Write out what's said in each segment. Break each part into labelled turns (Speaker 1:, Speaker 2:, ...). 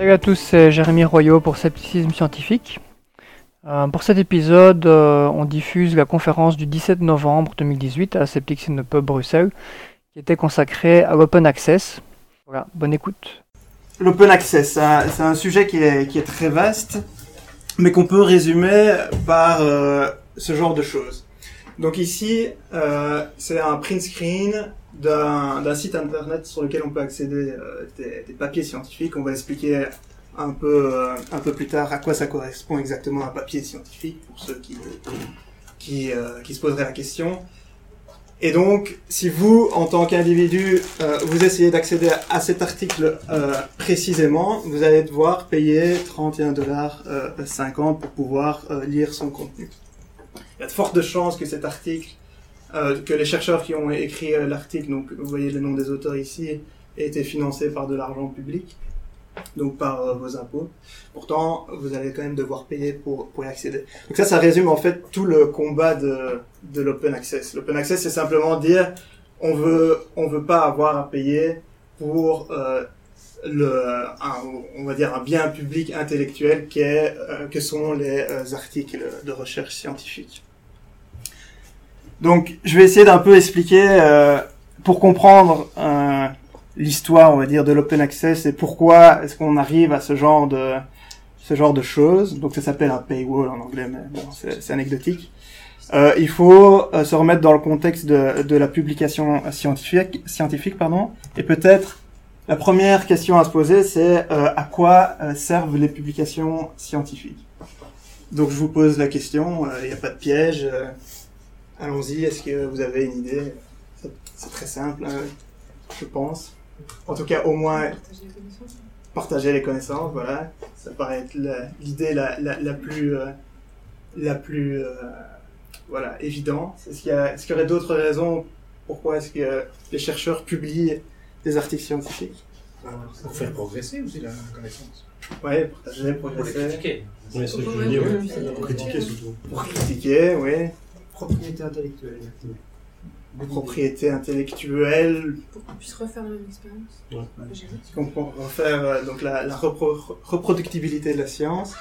Speaker 1: Salut à tous, c'est Jérémy Royot pour Scepticisme Scientifique. Euh, pour cet épisode, euh, on diffuse la conférence du 17 novembre 2018 à Sceptics in Pub Bruxelles, qui était consacrée à l'open access. Voilà, bonne écoute.
Speaker 2: L'open access, c'est un, sujet qui est, très vaste, mais qu'on peut résumer par euh, ce genre de choses. Donc ici, c'est un print screen d'un site internet sur lequel on peut accéder euh, des, des papiers scientifiques. On va expliquer un peu, euh, un peu plus tard à quoi ça correspond exactement un papier scientifique pour ceux qui, qui, euh, qui se poseraient la question. Et donc, si vous, en tant qu'individu, euh, vous essayez d'accéder à cet article euh, précisément, vous allez devoir payer 31 dollars 50 pour pouvoir euh, lire son contenu. Il y a de fortes chances que cet article, euh, que les chercheurs qui ont écrit euh, l'article, donc vous voyez le nom des auteurs ici, aient été financés par de l'argent public, donc par euh, vos impôts. Pourtant, vous allez quand même devoir payer pour, pour y accéder. Donc ça, ça résume en fait tout le combat de, de l'open access. L'open access, c'est simplement dire on veut on veut pas avoir à payer pour euh, le un, on va dire un bien public intellectuel qui est, euh, que sont les euh, articles de recherche scientifique. Donc, je vais essayer d'un peu expliquer euh, pour comprendre euh, l'histoire, on va dire, de l'open access et pourquoi est-ce qu'on arrive à ce genre de ce genre de choses. Donc, ça s'appelle un paywall en anglais, mais bon, c'est anecdotique. Euh, il faut euh, se remettre dans le contexte de, de la publication scientifique, scientifique pardon, et peut-être la première question à se poser, c'est euh, à quoi euh, servent les publications scientifiques? Donc, je vous pose la question. Il n'y a pas de piège. Allons-y. Est-ce que vous avez une idée? C'est- très simple, hein, je pense. En tout cas, au moins partager les connaissances. Voilà, ça paraît être l'idée la, la, la plus euh, la plus euh, voilà évidente. Est-ce qu'il y, a- est-ce qu'il y aurait d'autres raisons pourquoi est-ce que les chercheurs publient des articles scientifiques?
Speaker 3: Pour faire progresser aussi la connaissance.
Speaker 2: Ouais, partager,
Speaker 3: Pour les
Speaker 2: progresser,
Speaker 3: critiquer.
Speaker 4: Ouais, c'est ce que je veux dire, ouais. Pour critiquer surtout.
Speaker 2: pour critiquer, oui.
Speaker 5: Propriété intellectuelle, exactement.
Speaker 2: Propriété intellectuelle,
Speaker 6: Pour qu'on puisse refaire la même expérience.
Speaker 4: Ouais.
Speaker 2: Qu'on peut refaire donc la, la repro- reproductibilité de la science.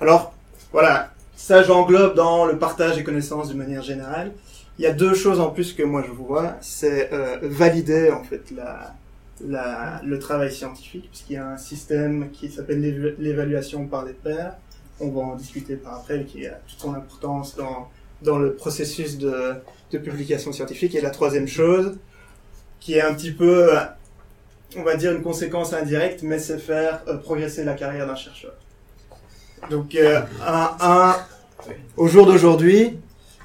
Speaker 2: Alors voilà, ça j'englobe dans le partage des connaissances d'une manière générale. Il y a deux choses en plus que moi je vois, c'est euh, valider en fait la, la, le travail scientifique, puisqu'il y a un système qui s'appelle l'éva- l'évaluation par les pairs. On va en discuter par après, qui a toute son importance dans, dans le processus de, publication scientifique. Et la troisième chose, qui est un petit peu euh, on va dire une conséquence indirecte, mais c'est faire euh, progresser la carrière d'un chercheur. Donc, euh, un, un- au jour d'aujourd'hui,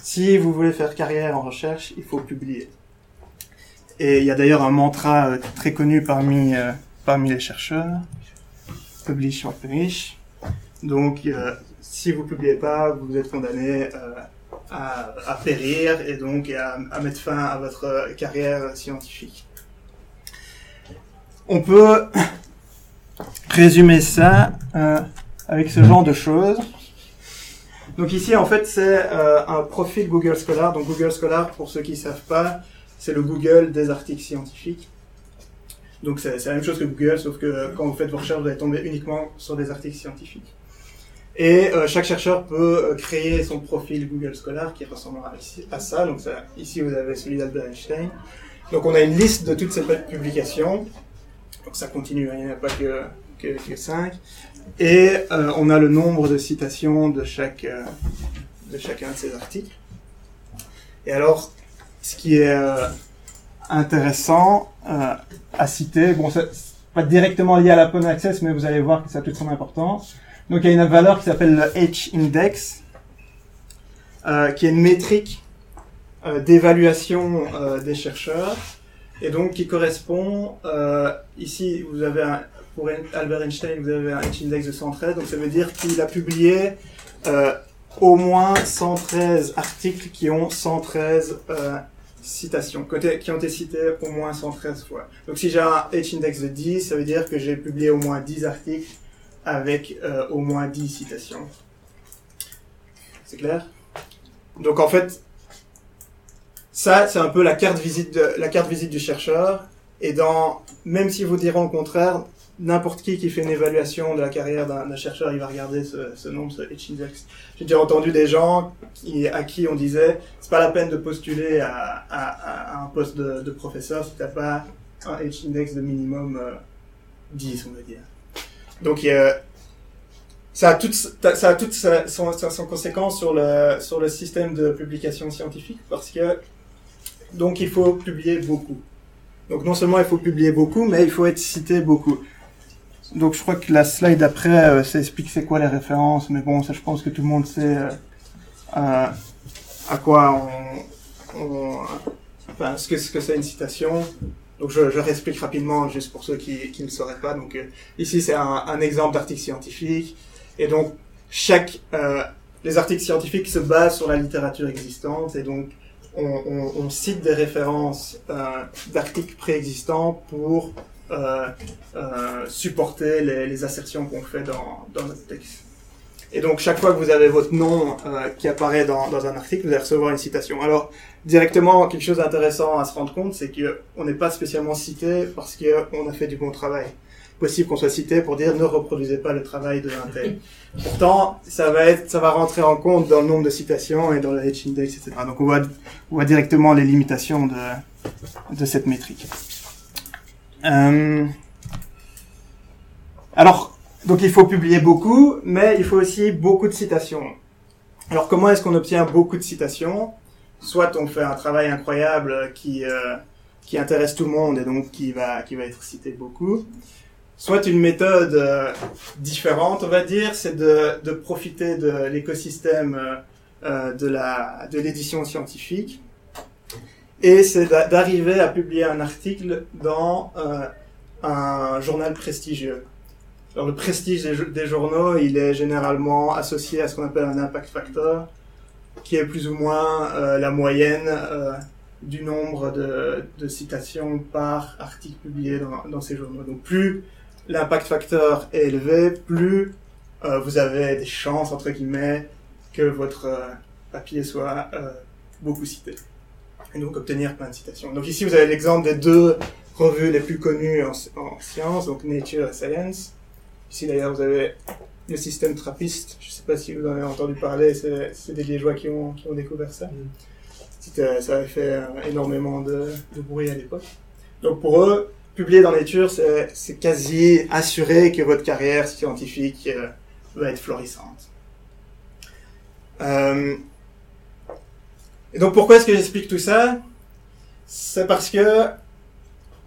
Speaker 2: si vous voulez faire carrière en recherche, il faut publier. Et il y a d'ailleurs un mantra très connu parmi, parmi les chercheurs, publish or perish. Donc, si vous publiez pas, vous êtes condamné à, périr et donc à, mettre fin à votre euh, carrière scientifique. On peut résumer ça euh, avec ce genre de choses. Donc ici, en fait, c'est euh, un profil Google Scholar. Donc Google Scholar, pour ceux qui ne savent pas, c'est le Google des articles scientifiques. Donc c'est la même chose que Google, sauf que quand vous faites vos recherches, vous allez tomber uniquement sur des articles scientifiques. Et euh, chaque chercheur peut euh, créer son profil Google Scholar qui ressemblera à ça. Donc ici, vous avez celui d'Albert Einstein. Donc on a une liste de toutes ces publications. Donc ça continue, hein, il n'y en a pas que, que, que 5. Et euh, on a le nombre de citations de, chaque, de chacun de ces articles. Et alors, ce qui est intéressant à citer, bon, c'est pas directement lié à l'open access, mais vous allez voir que ça a toute son importance. Donc il y a une valeur qui s'appelle le H-index, euh, qui est une métrique euh, d'évaluation euh, des chercheurs et donc qui correspond ici vous avez un, pour Albert Einstein vous avez un H-index de 113 donc ça veut dire qu'il a publié au moins 113 articles qui ont 113 euh, citations qui ont été cités au moins 113 fois. Donc si j'ai un H-index de 10 ça veut dire que j'ai publié au moins 10 articles avec euh, au moins 10 citations c'est clair? Donc en fait ça, c'est un peu la carte visite de, la carte visite du chercheur. Et dans, même si vous diront le contraire, n'importe qui qui fait une évaluation de la carrière d'un chercheur, il va regarder ce, ce nombre, ce H-index. J'ai déjà entendu des gens qui, à qui on disait c'est pas la peine de postuler à, à, à un poste de, de professeur si t'as pas un H-index de minimum euh, 10, on va dire. Donc ça a toute, ça a toute son, conséquence sur le, sur le système de publication scientifique parce que donc il faut publier beaucoup. Donc non seulement il faut publier beaucoup, mais il faut être cité beaucoup. Donc je crois que la slide d'après, euh, ça explique c'est quoi les références, mais bon, ça je pense que tout le monde sait euh, euh, à quoi on, enfin ce que ce que c'est une citation. Donc je, je réexplique rapidement juste pour ceux qui, qui ne sauraient pas. Donc euh, ici c'est un, exemple d'article scientifique et donc chaque euh, les articles scientifiques se basent sur la littérature existante et donc on, cite des références euh, d'articles préexistants pour supporter les, les assertions qu'on fait dans, dans notre texte. Et donc chaque fois que vous avez votre nom qui apparaît dans, dans un article, vous allez recevoir une citation. Alors directement, quelque chose d'intéressant à se rendre compte, c'est que on n'est pas spécialement cité parce qu'on a fait du bon travail. Possible qu'on soit cité pour dire ne reproduisez pas le travail de un tel. Pourtant, ça va être, ça va rentrer en compte dans le nombre de citations et dans le H-index, etc. Donc on voit, on voit directement les limitations de, de cette métrique. Euh, alors, donc il faut publier beaucoup, mais il faut aussi beaucoup de citations. Alors comment est-ce qu'on obtient beaucoup de citations? Soit on fait un travail incroyable qui euh, qui intéresse tout le monde et donc qui va qui va être cité beaucoup. Soit une méthode euh, différente, on va dire, c'est de, de profiter de l'écosystème euh, euh, de la de l'édition scientifique et c'est d'a- d'arriver à publier un article dans euh, un journal prestigieux. Alors le prestige des, des journaux, il est généralement associé à ce qu'on appelle un impact factor, qui est plus ou moins euh, la moyenne euh, du nombre de, citations par article publié dans, ces journaux. Donc plus l'impact factor est élevé, plus euh, vous avez des chances, entre guillemets, que votre papier soit beaucoup cité. Et donc obtenir plein de citations. Donc ici vous avez l'exemple des deux revues les plus connues en, en sciences, donc Nature et Science. Ici d'ailleurs vous avez le système trappiste, je ne sais pas si vous en avez entendu parler, c'est des Liégeois qui ont, qui ont découvert ça. C'était- Ça avait fait euh, énormément de, de bruit à l'époque. Donc pour eux, publier dans Nature, c'est c'est quasi assuré que votre carrière scientifique euh, va être florissante. Euh, et donc pourquoi est-ce que j'explique tout ça? C'est parce que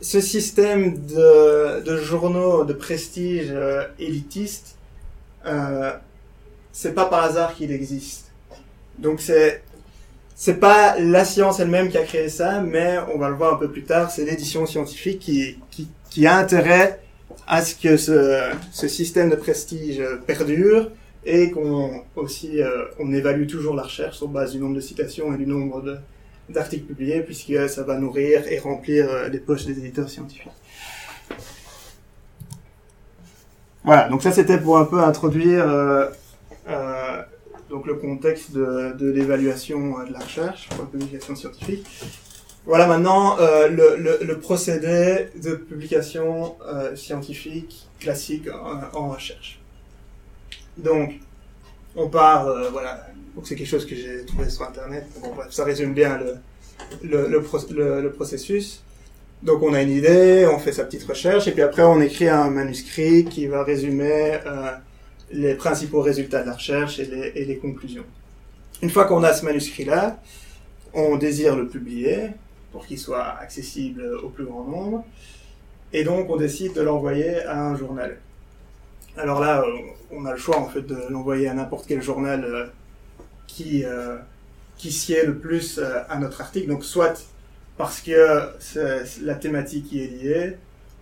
Speaker 2: ce système de, de journaux de prestige euh, élitiste, euh, c'est pas par hasard qu'il existe. Donc c'est c'est pas la science elle-même qui a créé ça, mais on va le voir un peu plus tard, c'est l'édition scientifique qui, qui, qui a intérêt à ce que ce, ce système de prestige perdure et qu'on aussi euh, on évalue toujours la recherche sur base du nombre de citations et du nombre de d'articles publiés puisque ça va nourrir et remplir euh, les poches des éditeurs scientifiques. Voilà, donc ça c'était pour un peu introduire euh, euh, donc le contexte de, de l'évaluation euh, de la recherche pour la publication scientifique. Voilà maintenant le, le, procédé de publication scientifique classique en, recherche. Donc, on part, voilà, donc c'est quelque chose que j'ai trouvé sur internet. Ça résume bien le, le- le processus. Donc on a une idée, on fait sa petite recherche, et puis après on écrit un manuscrit qui va résumer euh, les principaux résultats de la recherche et les, conclusions. Une fois qu'on a ce manuscrit-là, on désire le publier pour qu'il soit accessible au plus grand nombre, et donc on décide de l'envoyer à un journal. Alors là, on a le choix en fait de l'envoyer à n'importe quel journal euh, qui euh, qui sied le plus à notre article. Donc soit parce que c'est la thématique y est liée,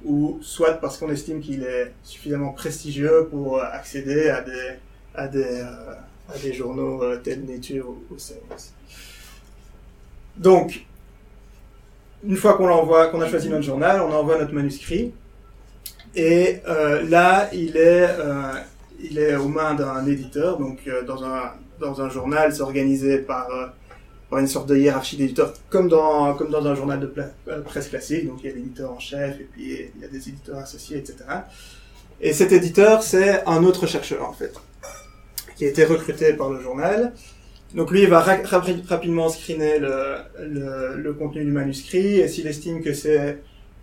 Speaker 2: ou soit parce qu'on estime qu'il est suffisamment prestigieux pour accéder à des à des euh, à des journaux euh, tels Nature ou, ou Science. Donc une fois qu'on l'envoie, qu'on a choisi notre journal, on envoie notre manuscrit. Et euh, là, il est, il est aux mains d'un éditeur, donc dans un dans un journal, c'est organisé par une sorte de hiérarchie d'éditeurs, comme dans comme dans un journal de euh, presse classique. Donc il y a l'éditeur en chef, et puis il y a des éditeurs associés, etc. Et cet éditeur, c'est un autre chercheur, en fait, qui a été recruté par le journal. Donc lui, il va ra- rapi- rapidement screener le, le, le contenu du manuscrit, et s'il estime que c'est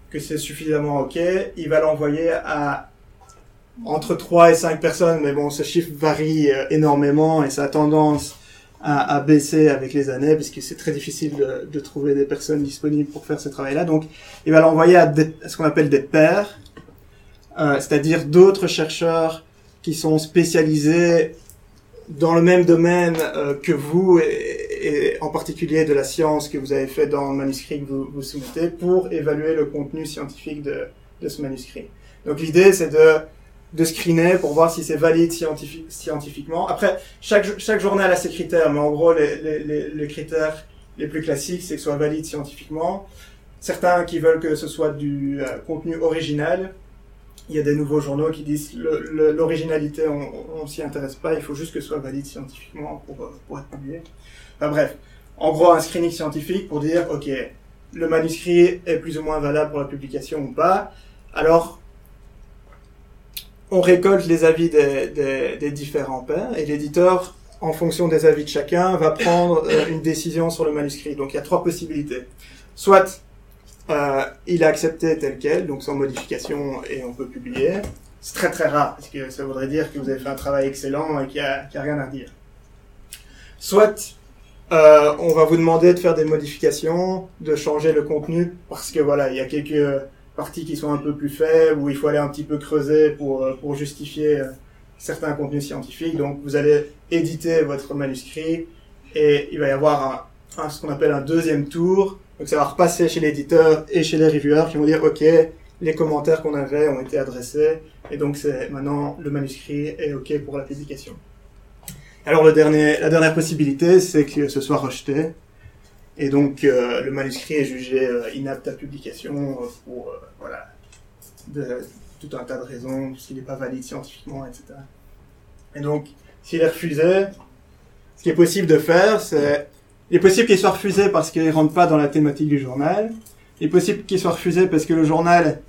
Speaker 2: que c'est suffisamment OK, il va l'envoyer à entre 3 et 5 personnes, mais bon, ce chiffre varie euh, énormément, et ça a tendance à, à baisser avec les années, puisque c'est très difficile de, de trouver des personnes disponibles pour faire ce travail-là. Donc, il va l'envoyer à, à ce qu'on appelle des pairs, euh, c'est-à-dire d'autres chercheurs qui sont spécialisés dans le même domaine euh, que vous, et, et en particulier de la science que vous avez fait dans le manuscrit que vous, vous soumettez, pour évaluer le contenu scientifique de, de ce manuscrit. Donc l'idée, c'est de, de screener pour voir si c'est valide scientifi- scientifiquement. Après, chaque, chaque journal a ses critères, mais en gros, les, les, les, critères les plus classiques, c'est que ce soit valide scientifiquement. Certains qui veulent que ce soit du euh, contenu original. Il y a des nouveaux journaux qui disent l'originalité, on, on s'y intéresse pas, il faut juste que ce soit valide scientifiquement pour, euh, pour être publié. Enfin bref, en gros, un screening scientifique pour dire, ok, le manuscrit est plus ou moins valable pour la publication ou pas. Alors, on récolte les avis des, des, des différents pairs et l'éditeur, en fonction des avis de chacun, va prendre euh, une décision sur le manuscrit. Donc il y a trois possibilités. Soit euh, il a accepté tel quel, donc sans modification, et on peut publier. C'est très très rare, parce que ça voudrait dire que vous avez fait un travail excellent et qu'il n'y a, y a rien à dire. Soit euh, on va vous demander de faire des modifications, de changer le contenu, parce que voilà, il y a quelques parties qui sont un peu plus faibles, où il faut aller un petit peu creuser pour, euh, pour justifier euh, certains contenus scientifiques. Donc vous allez éditer votre manuscrit, et il va y avoir ce qu'on appelle un deuxième tour. Donc ça va repasser chez l'éditeur et chez les reviewers qui vont dire, OK, les commentaires qu'on avait ont été adressés, et donc c'est maintenant le manuscrit est OK pour la publication. Alors le dernier, la dernière possibilité, c'est que ce soit rejeté. Et donc euh, le manuscrit est jugé euh, inapte à publication euh, pour euh, voilà tout un tas de raisons, s'il n'est pas valide scientifiquement, etc. Et donc s'il est refusé, ce qui est possible de faire, c'est il est possible qu'il soit refusé parce qu'il rentre pas dans la thématique du journal. Il est possible qu'il soit refusé parce que le journal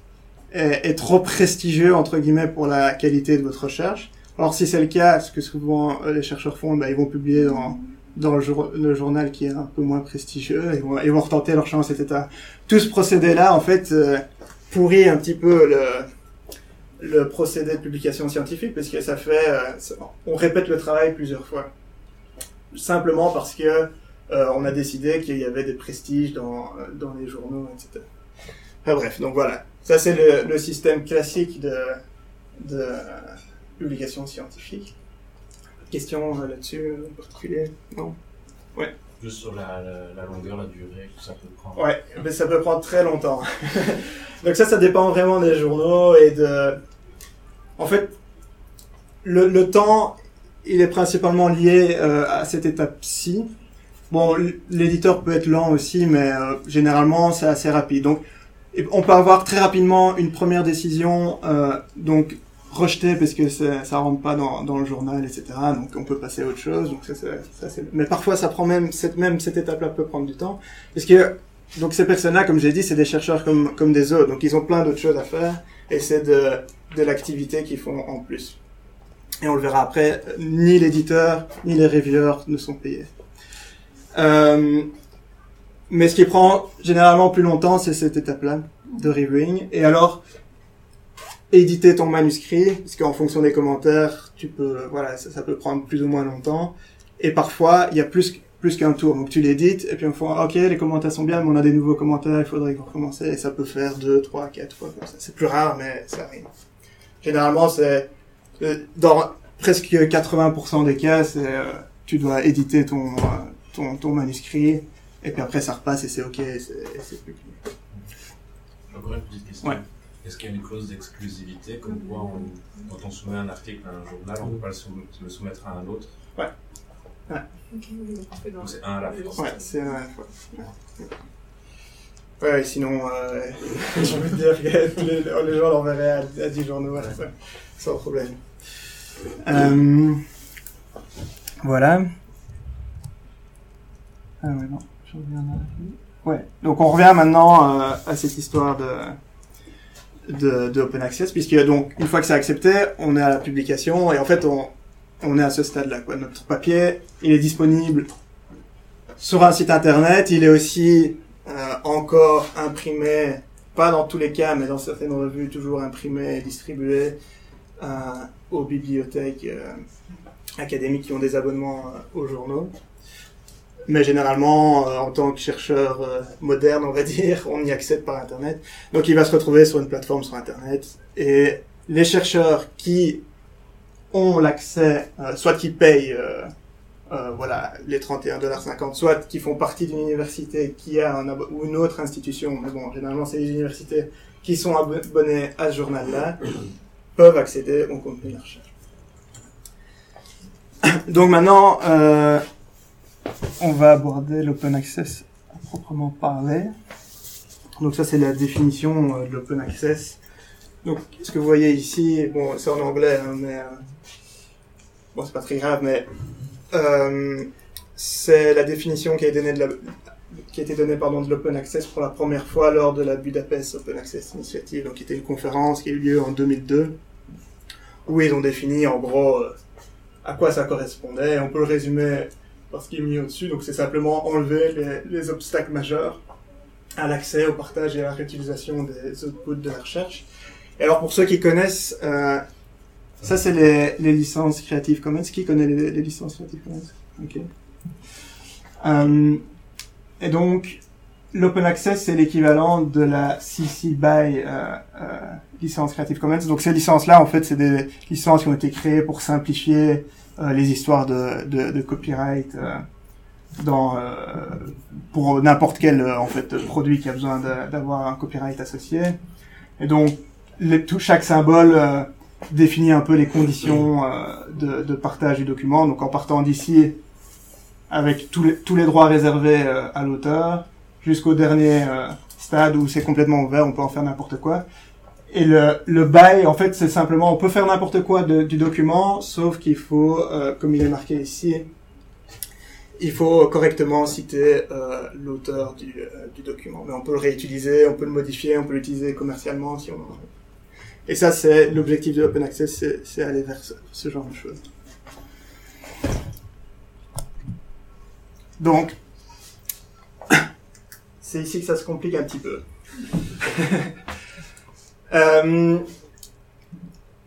Speaker 2: est, trop prestigieux entre guillemets pour la qualité de votre recherche. Alors si c'est le cas, ce que souvent les chercheurs font, bah, ils vont publier dans, dans le, jour- le journal qui est un peu moins prestigieux, ils vont, ils vont retenter leur chance, etc. Tout ce procédé-là, en fait, euh, pourrit un petit peu le, procédé de publication scientifique, parce que ça fait, euh, on répète le travail plusieurs fois. Simplement parce que euh, on a décidé qu'il y avait des prestiges dans, les journaux, etc. Enfin bref, donc voilà. Ça c'est le, système classique de publication scientifique. Question euh, là-dessus en particulier? Non?
Speaker 3: Juste sur la, la, la longueur, la durée que ça peut prendre.
Speaker 2: Ouais, mais ça peut prendre très longtemps. Donc ça, ça dépend vraiment des journaux et de... En fait, le, le temps, il est principalement lié euh, à cette étape-ci. Bon, l'éditeur peut être lent aussi, mais euh, généralement, c'est assez rapide. Donc, on peut avoir très rapidement une première décision, euh, donc rejetée parce que c'est- ça rentre pas dans, dans le journal, etc. Donc, on peut passer à autre chose. Donc, ça, ça, c'est- mais parfois, ça prend même cette même cette étape-là peut prendre du temps, parce que donc ces personnes-là, comme j'ai dit, c'est des chercheurs comme comme des autres. Donc, ils ont plein d'autres choses à faire, et c'est de de l'activité qu'ils font en plus. Et on le verra après, ni l'éditeur, ni les reviewers ne sont payés. Euh, mais ce qui prend généralement plus longtemps, c'est cette étape-là de reviewing. Et alors, éditer ton manuscrit, parce qu'en fonction des commentaires, tu peux, voilà, ça, ça peut prendre plus ou moins longtemps. Et parfois, il y a plus plus qu'un tour. Donc tu l'édites, et puis on fait, ok, les commentaires sont bien, mais on a des nouveaux commentaires, il faudrait recommencer. Et ça peut faire deux, trois, quatre fois comme ça. C'est plus rare, mais ça arrive. Généralement, c'est euh, dans presque 80% des cas, c'est euh, tu dois éditer ton, euh, ton ton manuscrit et puis après ça repasse et c'est ok, et c'est et c'est publié.
Speaker 3: Encore une petite question.
Speaker 2: Ouais.
Speaker 3: Est-ce qu'il y a une clause d'exclusivité comme quoi, on, quand on soumet un article à un journal, on ne peut pas le, le soumettre à un autre
Speaker 6: Donc
Speaker 3: c'est un à la fois.
Speaker 2: Ouais, c'est ouais, ouais. Ouais, ouais, sinon, euh, j'ai envie de dire que les, les gens l'enverraient à, à 10 journaux à la fois, sans problème. Euh, voilà. Ah ouais, non, je reviens là. Ouais, donc on revient maintenant euh, à cette histoire de de, open access, puisque donc une fois que c'est accepté, on est à la publication et en fait on, on est à ce stade-là. Quoi. Notre papier, il est disponible sur un site internet, il est aussi euh, encore imprimé, pas dans tous les cas, mais dans certaines revues, toujours imprimé et distribué euh, aux bibliothèques euh, académiques qui ont des abonnements aux journaux. Mais généralement, euh, en tant que chercheur euh, moderne, on va dire, on y accède par Internet. Donc il va se retrouver sur une plateforme sur Internet. Et les chercheurs qui ont l'accès, euh, soit qui payent euh, euh, voilà, les 31,50$, soit qui font partie d'une université qui a un ou une autre institution, mais bon, généralement c'est les universités qui sont abonnées à ce journal-là, peuvent accéder au contenu de la recherche. Donc maintenant, euh, on va aborder l'open access à proprement parler. Donc ça c'est la définition euh, de l'open access. Donc ce que vous voyez ici, bon c'est en anglais, hein, mais euh, bon c'est pas très grave, mais euh, c'est la définition qui a été donnée de qui a été donnée pardon, de l'open access pour la première fois lors de la Budapest Open Access Initiative, donc qui était une conférence qui a eu lieu en 2002, où ils ont défini en gros euh, à quoi ça correspondait. On peut le résumer par ce qui est mis au-dessus, donc c'est simplement enlever les, les obstacles majeurs à l'accès, au partage et à la réutilisation des outputs de la recherche. Et alors pour ceux qui connaissent, euh, ça c'est les, licences Creative Commons. Qui connaît les, licences Creative Commons? Ok. Euh, et donc, l'open access, c'est l'équivalent de la CC BY euh, licence Creative Commons. Donc ces licences-là, en fait, c'est des licences qui ont été créées pour simplifier les histoires de, de, de copyright euh, dans, euh, pour n'importe quel euh, en fait produit qui a besoin d'avoir un copyright associé. Et donc, les, tout, chaque symbole euh, définit un peu les conditions euh, de, de partage du document. Donc en partant d'ici, avec tous les, tous les droits réservés euh, à l'auteur, jusqu'au dernier euh, stade où c'est complètement ouvert, on peut en faire n'importe quoi. Et le, le bail, en fait, c'est simplement, on peut faire n'importe quoi du document, sauf qu'il faut, euh, comme il est marqué ici, il faut correctement citer euh, l'auteur du, euh, du document. Mais on peut le réutiliser, on peut le modifier, on peut l'utiliser commercialement si on. Et ça, c'est l'objectif de l'open access, c'est aller vers ce genre de choses. Donc, c'est ici que ça se complique un petit peu. Euh,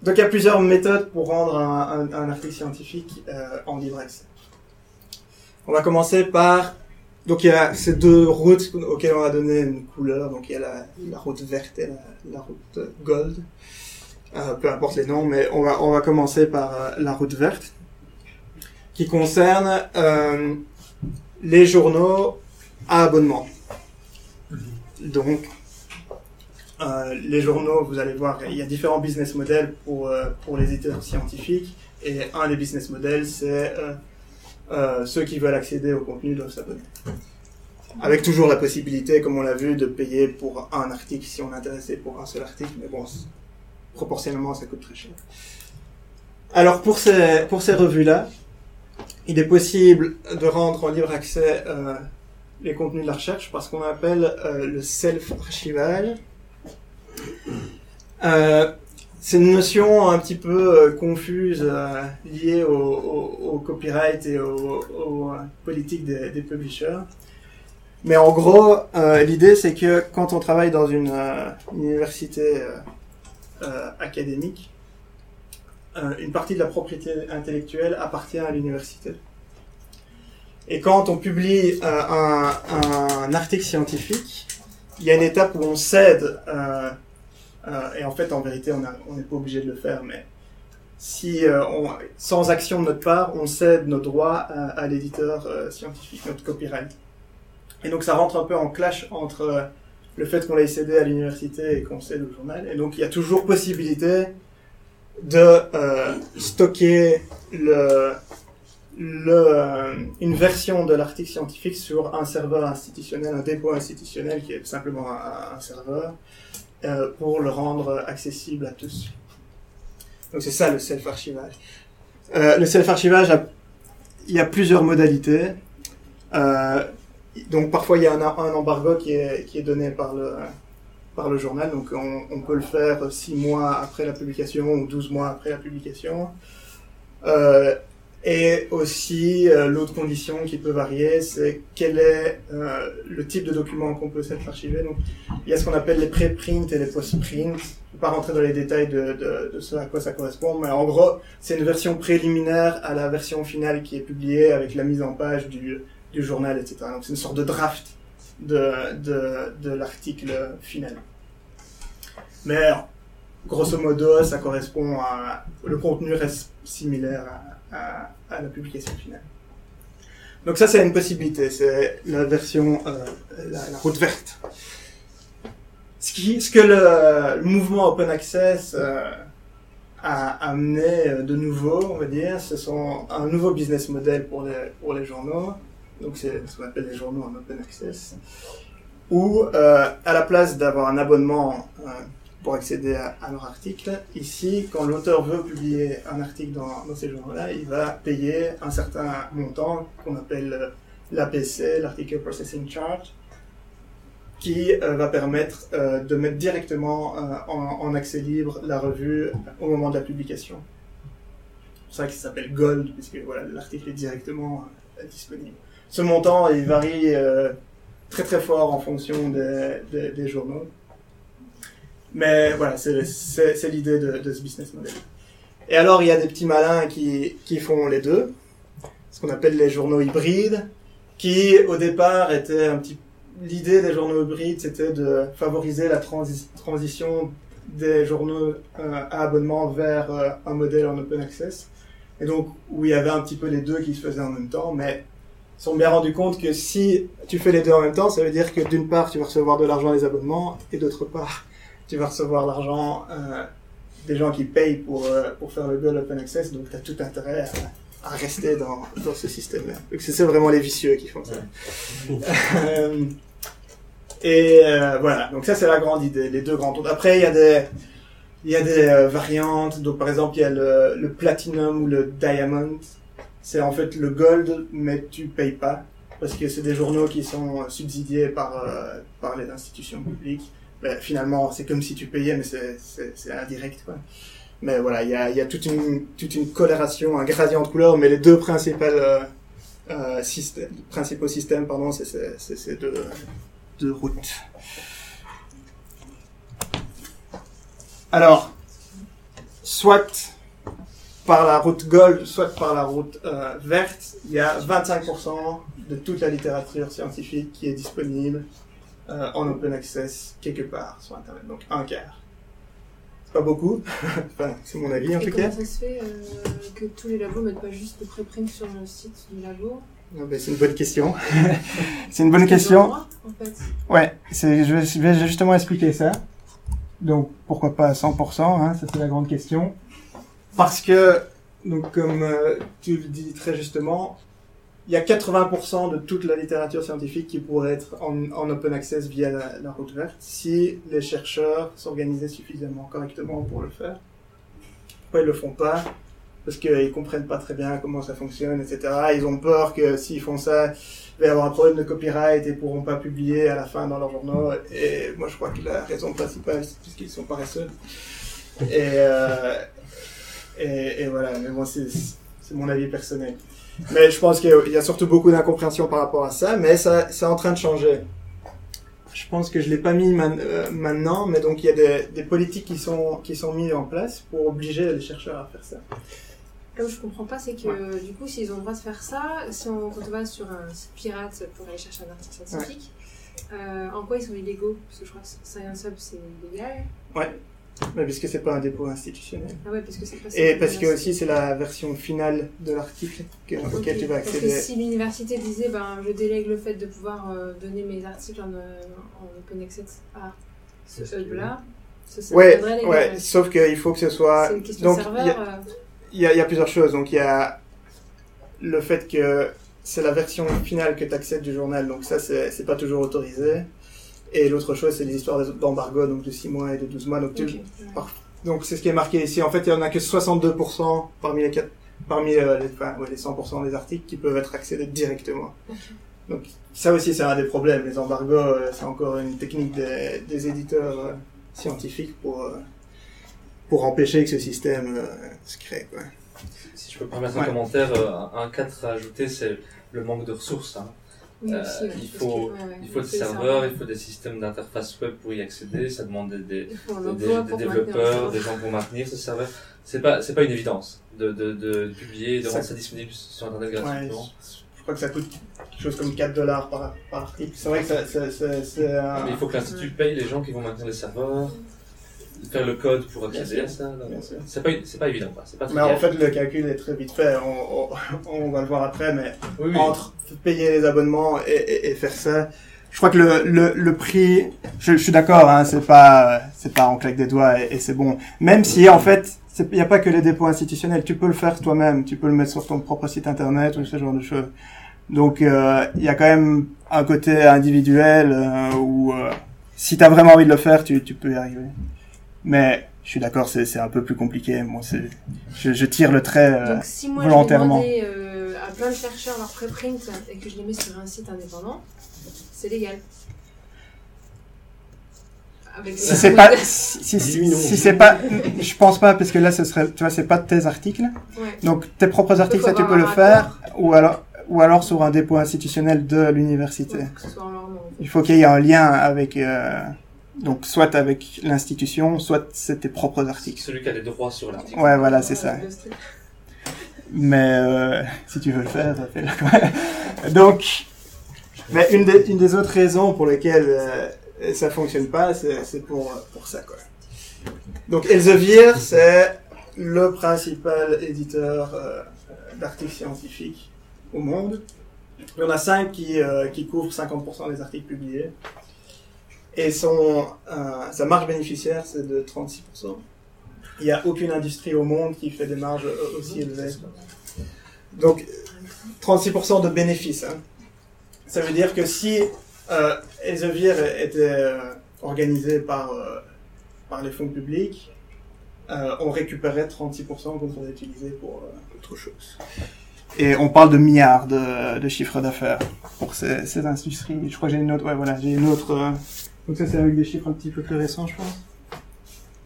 Speaker 2: donc il y a plusieurs méthodes pour rendre un, un- un article scientifique euh, en libre accès. On va commencer par donc il y a ces deux routes auxquelles on va donner une couleur. Donc il y a la, la route verte et la, la route gold. Euh, peu importe les noms, mais on va on va commencer par euh, la route verte, qui concerne les journaux à abonnement. Donc euh, les journaux, vous allez voir, il y a différents business models pour, euh, pour les éditeurs scientifiques. Et un des business models, c'est euh, ceux qui veulent accéder au contenu doivent s'abonner. Avec toujours la possibilité, comme on l'a vu, de payer pour un article si on est intéressé pour un seul article. Mais bon, proportionnellement, ça coûte très cher. Alors pour ces, pour ces revues-là, il est possible de rendre en libre accès les contenus de la recherche par ce qu'on appelle le self-archivage. Euh, c'est une notion un petit peu euh, confuse euh, liée au, copyright et aux politiques des, publishers. Mais en gros, l'idée c'est que quand on travaille dans une université académique, une partie de la propriété intellectuelle appartient à l'université. Et quand on publie un, article scientifique, il y a une étape où on cède, et en fait, en vérité, on n'est pas obligé de le faire, mais si, euh, sans action de notre part, on cède nos droits à, l'éditeur euh, scientifique, notre copyright. Et donc, ça rentre un peu en clash entre euh, le fait qu'on l'ait cédé à l'université et qu'on cède au journal. Et donc, il y a toujours possibilité de euh, stocker euh, une version de l'article scientifique sur un serveur institutionnel, un dépôt institutionnel qui est simplement un serveur, euh, pour le rendre accessible à tous. Donc c'est ça le self-archivage. Euh, le self-archivage, il y a plusieurs modalités. Euh, donc parfois il y a un, embargo qui est, donné par le, par le journal. Donc on, on peut le faire 6 mois après la publication ou 12 mois après la publication. Et aussi, euh, l'autre condition qui peut varier, c'est quel est euh, le type de document qu'on peut s'être archivé. Donc, il y a ce qu'on appelle les pré-prints et les post-prints. Je ne vais pas rentrer dans les détails de, de, de, ce à quoi ça correspond, mais en gros, c'est une version préliminaire à la version finale qui est publiée avec la mise en page du, du journal, etc. Donc, c'est une sorte de draft de, de, de l'article final. Mais grosso modo, ça correspond à... Le contenu reste similaire à, à, la publication finale. Donc ça, c'est une possibilité. C'est la version, euh, la, route verte. Ce, qui, ce que le, mouvement Open Access euh, a amené de nouveau, on va dire, ce sont un nouveau business model pour les, pour les journaux. Donc c'est ce qu'on appelle les journaux en Open Access. Où, euh, à la place d'avoir un abonnement euh, pour accéder à, à, leur article. Ici, quand l'auteur veut publier un article dans, ces journaux-là, il va payer un certain montant qu'on appelle l'APC, l'Article Processing Charge, qui euh, va permettre euh, de mettre directement euh, en, accès libre la revue au moment de la publication. C'est pour ça qu'il s'appelle Gold, puisque voilà, l'article est directement euh, disponible. Ce montant, il varie euh, très très fort en fonction des journaux. Mais voilà, c'est l'idée de, de, ce business model. Et alors, il y a des petits malins qui, qui font les deux, ce qu'on appelle les journaux hybrides, qui au départ étaient un petit. L'idée des journaux hybrides, c'était de favoriser la transi transition des journaux euh, à abonnement vers euh, un modèle en open access. Et donc, où il y avait un petit peu les deux qui se faisaient en même temps, mais ils sont bien rendus compte que si tu fais les deux en même temps, ça veut dire que d'une part, tu vas recevoir de l'argent des abonnements, et d'autre part, tu vas recevoir l'argent euh, des gens qui payent pour, euh, pour faire le Gold Open Access, donc tu as tout intérêt à, rester dans, dans ce système-là. Donc c'est vraiment les vicieux qui font ça. euh, et voilà, donc ça c'est la grande idée, les deux grands tours. Après, il y a des, il y a des variantes, donc par exemple il y a le, le Platinum ou le Diamond. C'est en fait le Gold, mais tu payes pas, parce que c'est des journaux qui sont subsidiés par, par les institutions publiques ben, finalement, c'est comme si tu payais, mais c'est indirect, quoi. Mais voilà, il y a, toute, une, toute coloration, un gradient de couleurs, mais les deux euh, euh, principaux systèmes, pardon, c'est ces deux, deux routes. Alors, soit par la route gold, soit par la route euh, verte, il y a 25% de toute la littérature scientifique qui est disponible euh, en open access quelque part sur Internet, donc un quart. C'est pas beaucoup, enfin, c'est mon avis en
Speaker 6: Et
Speaker 2: tout
Speaker 6: comment
Speaker 2: cas.
Speaker 6: ça se fait euh, que tous les labos mettent pas juste le préprint sur le site du labo
Speaker 2: Ah ben, c'est une bonne question. c'est une bonne question.
Speaker 6: droit, en fait.
Speaker 2: Ouais, c'est, je vais je vais justement expliquer ça. Donc pourquoi pas à 100%, hein, ça c'est la grande question. Parce que, donc comme euh, tu le dis très justement, il y a 80% de toute la littérature scientifique qui pourrait être en, en open access via la, route verte si les chercheurs s'organisaient suffisamment correctement pour le faire. Pourquoi ils le font pas? Parce qu'ils comprennent pas très bien comment ça fonctionne, etc. Ils ont peur que s'ils font ça, il va y avoir un problème de copyright et pourront pas publier à la fin dans leurs journaux. Et moi, je crois que la raison principale, c'est parce qu'ils sont paresseux. Et, euh, et voilà, mais moi, c'est mon avis personnel. Mais je pense qu'il y a surtout beaucoup d'incompréhension par rapport à ça, mais ça, c'est en train de changer. Je pense que je l'ai pas mis man, euh, maintenant, mais donc il y a des, des, politiques qui sont qui sont mises en place pour obliger les chercheurs à faire ça.
Speaker 6: Là où je comprends pas, c'est que ouais. du coup, s'ils ont le droit de faire ça, si on, quand on va sur un site pirate pour aller chercher un article scientifique, ouais. euh, en quoi ils sont illégaux? Parce que je crois que Science Hub c'est illégal.
Speaker 2: Ouais. Mais parce que c'est pas un dépôt institutionnel.
Speaker 6: Ah ouais, parce que c'est pas
Speaker 2: Et parce que aussi c'est la version finale de l'article okay. auquel tu vas accéder.
Speaker 6: Parce que si l'université disait, ben, je délègue le fait de pouvoir euh, donner mes articles en, euh, en open access à ce hub-là, ça
Speaker 2: ouais, ouais. Sauf qu'il faut que ce soit.
Speaker 6: C'est une question
Speaker 2: Donc. Il y, a, il, y y a plusieurs choses. Donc il y a le fait que c'est la version finale que tu accèdes du journal, donc ça c'est pas toujours autorisé. Et l'autre chose, c'est les histoires d'embargo, donc de 6 mois et de 12 mois. Donc,
Speaker 6: okay.
Speaker 2: donc c'est ce qui est marqué ici. En fait, il y en a que 62% parmi les, 4, parmi euh, les, enfin, ouais, les 100% des articles qui peuvent être accédés directement.
Speaker 6: Okay.
Speaker 2: Donc ça aussi c'est un des problèmes. Les embargos, euh, c'est encore une technique des, des éditeurs euh, scientifiques pour euh, pour empêcher que ce système euh, se crée. Quoi.
Speaker 7: Si je peux permettre un
Speaker 2: Ouais.
Speaker 7: commentaire, euh, un cadre à ajouter, c'est le manque de ressources. hein.
Speaker 6: Oui, aussi, ouais,
Speaker 7: il faut-
Speaker 6: que, ouais, ouais,
Speaker 7: Il faut des serveurs, il faut des systèmes d'interface web pour y accéder, ça demande des, des, des- développeurs, des gens pour maintenir ce serveur. C'est pas, c'est pas une évidence de, de, de publier, de
Speaker 2: Ça-
Speaker 7: rendre ça disponible sur Internet
Speaker 2: Ouais,
Speaker 7: gratuitement.
Speaker 2: je crois que ça coûte quelque chose comme 4 dollars par, par article. C'est vrai que ça, ça, ça- c'est un-
Speaker 7: Mais il faut que l'Institut paye les gens qui vont maintenir les serveurs, faire le code pour accéder à ça. C'est pas, c'est pas évident, quoi. C'est pas
Speaker 2: Mais en fait, le calcul est très vite fait. On, on, on va le voir après, mais
Speaker 7: oui, oui.
Speaker 2: entre payer les abonnements et, et, et faire ça, je crois que le, le, le prix, je, je suis d'accord, hein, c'est pas, c'est pas on claque des doigts et, et c'est bon. Même si en fait, il n'y a pas que les dépôts institutionnels, tu peux le faire toi-même, tu peux le mettre sur ton propre site internet ou ce genre de choses. Donc euh, il y a quand même un côté individuel euh, où euh, si tu as vraiment envie de le faire, tu, tu peux y arriver. Mais je suis d'accord, c'est c'est un peu plus compliqué. Moi, c'est je, je tire le trait. euh,
Speaker 6: Donc si moi
Speaker 2: volontairement.
Speaker 6: demander euh, à plein de chercheurs leur préprint et que je les mets sur un site indépendant, c'est légal. Avec
Speaker 2: si c'est pas si, si, si,
Speaker 4: Diminuons.
Speaker 2: si c'est pas je pense pas parce que là ce serait tu vois c'est pas tes articles
Speaker 6: Ouais.
Speaker 2: donc tes propres articles ça tu peux le faire ou alors ou alors sur un dépôt institutionnel de l'université
Speaker 6: Faut que ce soit en leur nom. en fait.
Speaker 2: il faut qu'il y ait un lien avec euh, donc soit avec l'institution soit c'est tes propres articles.
Speaker 7: Celui qui a les droits sur l'article.
Speaker 2: ouais voilà c'est ça. Mais euh, si tu veux le faire fais-le. Quoi. donc mais une des, une des autres raisons pour lesquelles euh, ça fonctionne pas c'est c'est pour pour ça quoi. Donc Elsevier c'est le principal éditeur euh, d'articles scientifiques au monde. Il y en a cinq qui euh, qui couvrent 50% des articles publiés et son euh, sa marge bénéficiaire c'est de 36% il n'y a aucune industrie au monde qui fait des marges aussi élevées donc, 36% de bénéfices. hein. Ça veut dire que si euh, Elsevier était euh, organisé par, euh, par les fonds publics, on récupérait 36% qu'on pourrait utiliser pour autre chose. Et on parle de milliards de, de chiffres d'affaires pour ces, ces industries. Je crois que j'ai une autre. Ouais, voilà, j'ai une autre. Donc ça, c'est avec des chiffres un petit peu plus récents, je pense.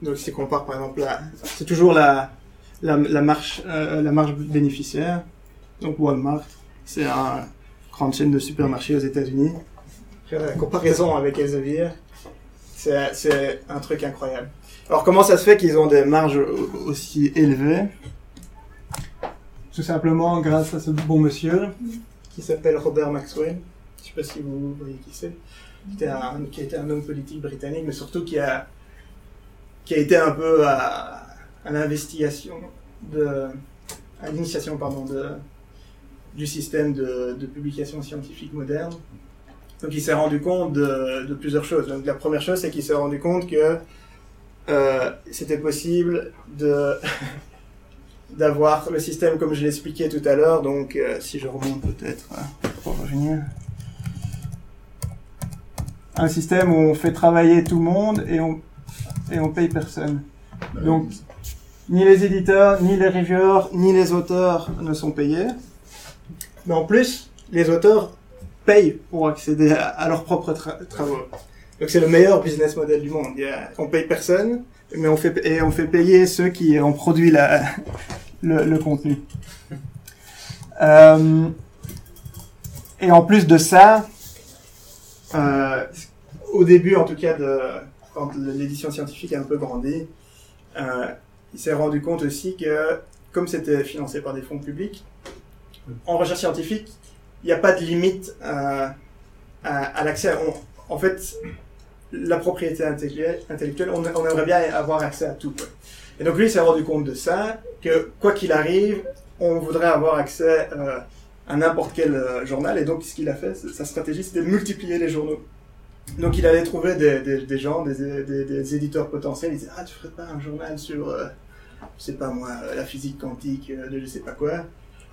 Speaker 2: Donc si on compare par exemple là, c'est toujours la la, la marge euh, la marge bénéficiaire. Donc Walmart, c'est un grande chaîne de supermarchés aux États-Unis. La comparaison avec Elsevier, c'est c'est un truc incroyable. Alors comment ça se fait qu'ils ont des marges au- aussi élevées? Tout simplement grâce à ce bon monsieur qui s'appelle Robert Maxwell. Je sais pas si vous voyez qui c'est. Qui était un, un homme politique britannique, mais surtout qui a qui a été un peu à, l'investigation à l'initiation pardon de du système de, publication scientifique moderne. Donc il s'est rendu compte de, plusieurs choses. Donc la première chose c'est qu'il s'est rendu compte que euh, c'était possible de d'avoir le système comme je l'expliquais tout à l'heure. Donc euh, si je remonte peut-être euh, pour revenir. Un système où on fait travailler tout le monde et on et on paye personne. Donc, ni les éditeurs, ni les reviewers, ni les auteurs ne sont payés. Mais en plus, les auteurs payent pour accéder à, à leurs propres tra- travaux. Donc c'est le meilleur business model du monde. A- on paye personne, mais on fait et on fait payer ceux qui ont produit la, le, le contenu. Euh, et en plus de ça, euh, au début en tout cas quand l'édition scientifique a un peu grandi, euh, il s'est rendu compte aussi que, comme c'était financé par des fonds publics, en recherche scientifique, il n'y a pas de limite euh, à, l'accès. En fait, la propriété intellectuelle, on, aimerait bien avoir accès à tout. Et donc lui, il s'est rendu compte de ça, que quoi qu'il arrive, on voudrait avoir accès euh, à n'importe quel euh, journal. Et donc, ce qu'il a fait, sa stratégie, c'était de multiplier les journaux. Donc il allait trouver des, gens, des, des, éditeurs potentiels, il disait ah tu ferais pas un journal sur, euh, je sais pas moi, la physique quantique euh, de je sais pas quoi,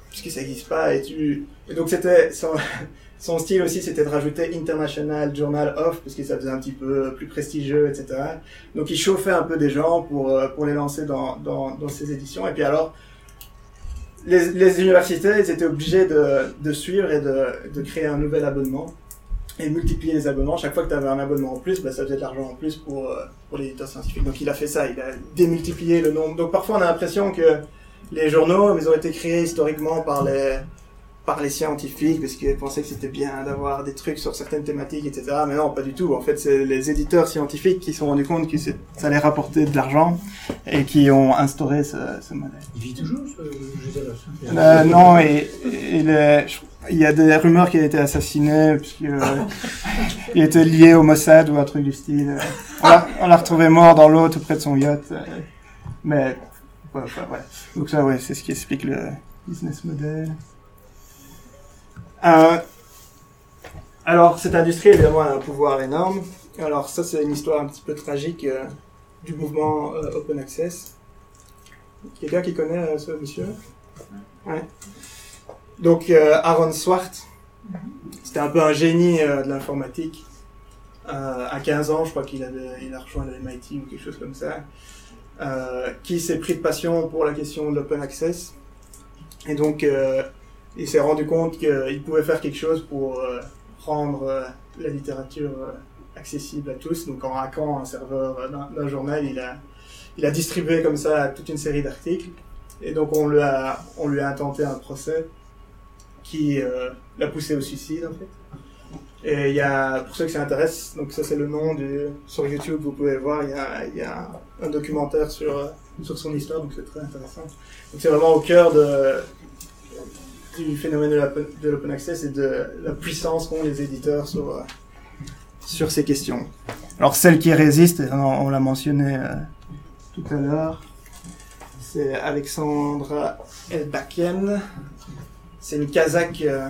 Speaker 2: puisque ça n'existe pas et tu... Et donc c'était, son, son style aussi c'était de rajouter International Journal of, parce que ça faisait un petit peu plus prestigieux, etc. Donc il chauffait un peu des gens pour, pour les lancer dans, dans, dans ses éditions, et puis alors, les, universités ils étaient obligés de, suivre et de, de créer un nouvel abonnement et multiplier les abonnements. Chaque fois que tu avais un abonnement en plus, bah, ça faisait de l'argent en plus pour, euh, pour l'éditeur scientifique. Donc il a fait ça, il a démultiplié le nombre. Donc parfois on a l'impression que les journaux, ils ont été créés historiquement par les, par les scientifiques parce qu'ils pensaient que c'était bien d'avoir des trucs sur certaines thématiques, etc. Mais non, pas du tout. En fait, c'est les éditeurs scientifiques qui se sont rendus compte que ça allait rapporter de l'argent et qui ont instauré ce, ce modèle.
Speaker 5: Il vit toujours, ce
Speaker 2: Euh, non, et, et le- il y a des rumeurs qu'il a été assassiné parce que euh, était lié au Mossad ou un truc du style. On l'a- On l'a retrouvé mort dans l'eau tout près de son yacht. euh, Mais ouais, enfin, ouais. Donc ça, ouais, c'est ce qui explique le business model. Euh, alors, cette industrie, évidemment, a un pouvoir énorme. Alors, ça, c'est une histoire un petit peu tragique euh, du mouvement euh, Open Access. Quelqu'un qui connaît ce monsieur? Ouais. Donc, Aaron Swart, c'était un peu un génie de l'informatique. À 15 ans, je crois qu'il avait, il a rejoint le MIT ou quelque chose comme ça. Qui s'est pris de passion pour la question de l'open access. Et donc, il s'est rendu compte qu'il pouvait faire quelque chose pour euh, rendre euh, la littérature euh, accessible à tous. Donc, en hackant un serveur d'un journal, il a, il a distribué comme ça toute une série d'articles. Et donc, on lui a, on lui a intenté un procès qui l'a poussé au suicide, en fait. Et il y a, pour ceux que ça intéresse, donc ça c'est le nom du, sur YouTube, vous pouvez voir, il y a, il y a un documentaire sur, sur son histoire, donc c'est très intéressant. Donc c'est vraiment au cœur de, du phénomène de l'open- access et de la puissance qu'ont les éditeurs sur, euh, sur ces questions. Alors celle qui résiste, on, l'a mentionné euh, tout à l'heure, c'est Alexandra Elbakien. C'est une Kazakh euh,